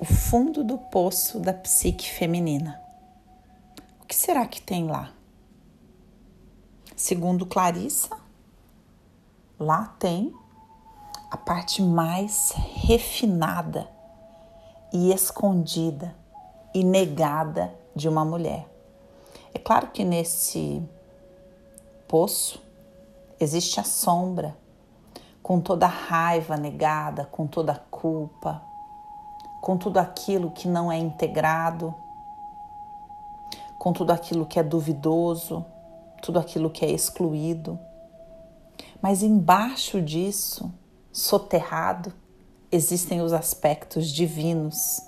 o fundo do poço da psique feminina. O que será que tem lá? Segundo Clarissa, lá tem a parte mais refinada e escondida e negada de uma mulher. É claro que nesse poço existe a sombra, com toda a raiva negada, com toda a culpa, com tudo aquilo que não é integrado, com tudo aquilo que é duvidoso, tudo aquilo que é excluído. Mas embaixo disso, soterrado, existem os aspectos divinos,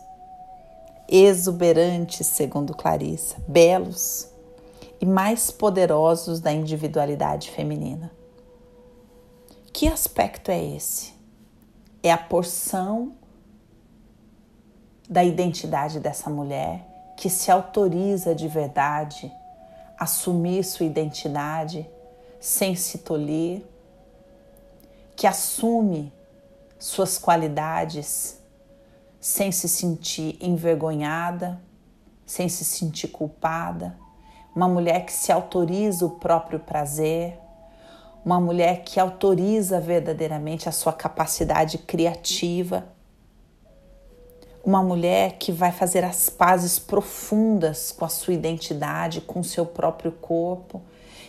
exuberantes, segundo Clarissa, belos e mais poderosos da individualidade feminina. Que aspecto é esse? É a porção da identidade dessa mulher que se autoriza de verdade a assumir sua identidade sem se tolir, que assume suas qualidades sem se sentir envergonhada, sem se sentir culpada, uma mulher que se autoriza o próprio prazer, uma mulher que autoriza verdadeiramente a sua capacidade criativa uma mulher que vai fazer as pazes profundas com a sua identidade, com o seu próprio corpo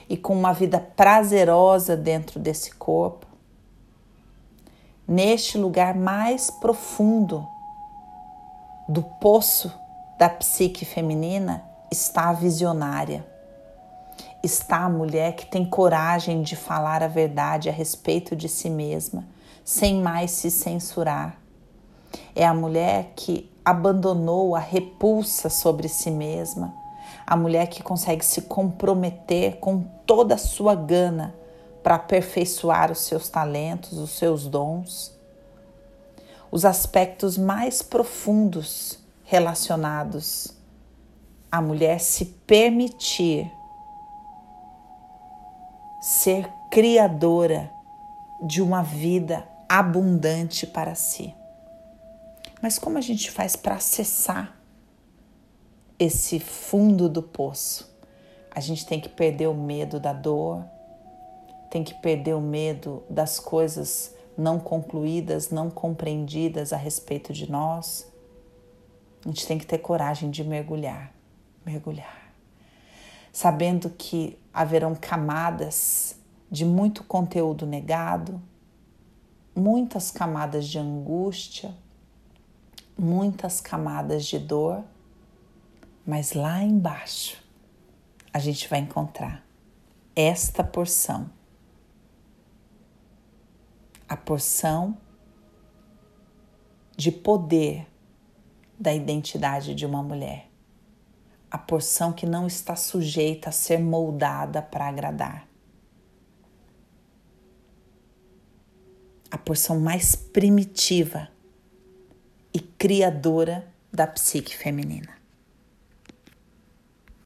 e com uma vida prazerosa dentro desse corpo. Neste lugar mais profundo do poço da psique feminina está a visionária. Está a mulher que tem coragem de falar a verdade a respeito de si mesma, sem mais se censurar é a mulher que abandonou a repulsa sobre si mesma, a mulher que consegue se comprometer com toda a sua gana para aperfeiçoar os seus talentos, os seus dons, os aspectos mais profundos relacionados à mulher se permitir ser criadora de uma vida abundante para si. Mas como a gente faz para acessar esse fundo do poço? A gente tem que perder o medo da dor, tem que perder o medo das coisas não concluídas, não compreendidas a respeito de nós. A gente tem que ter coragem de mergulhar, mergulhar, sabendo que haverão camadas de muito conteúdo negado, muitas camadas de angústia, muitas camadas de dor, mas lá embaixo a gente vai encontrar esta porção. A porção de poder da identidade de uma mulher. A porção que não está sujeita a ser moldada para agradar. A porção mais primitiva criadora da psique feminina.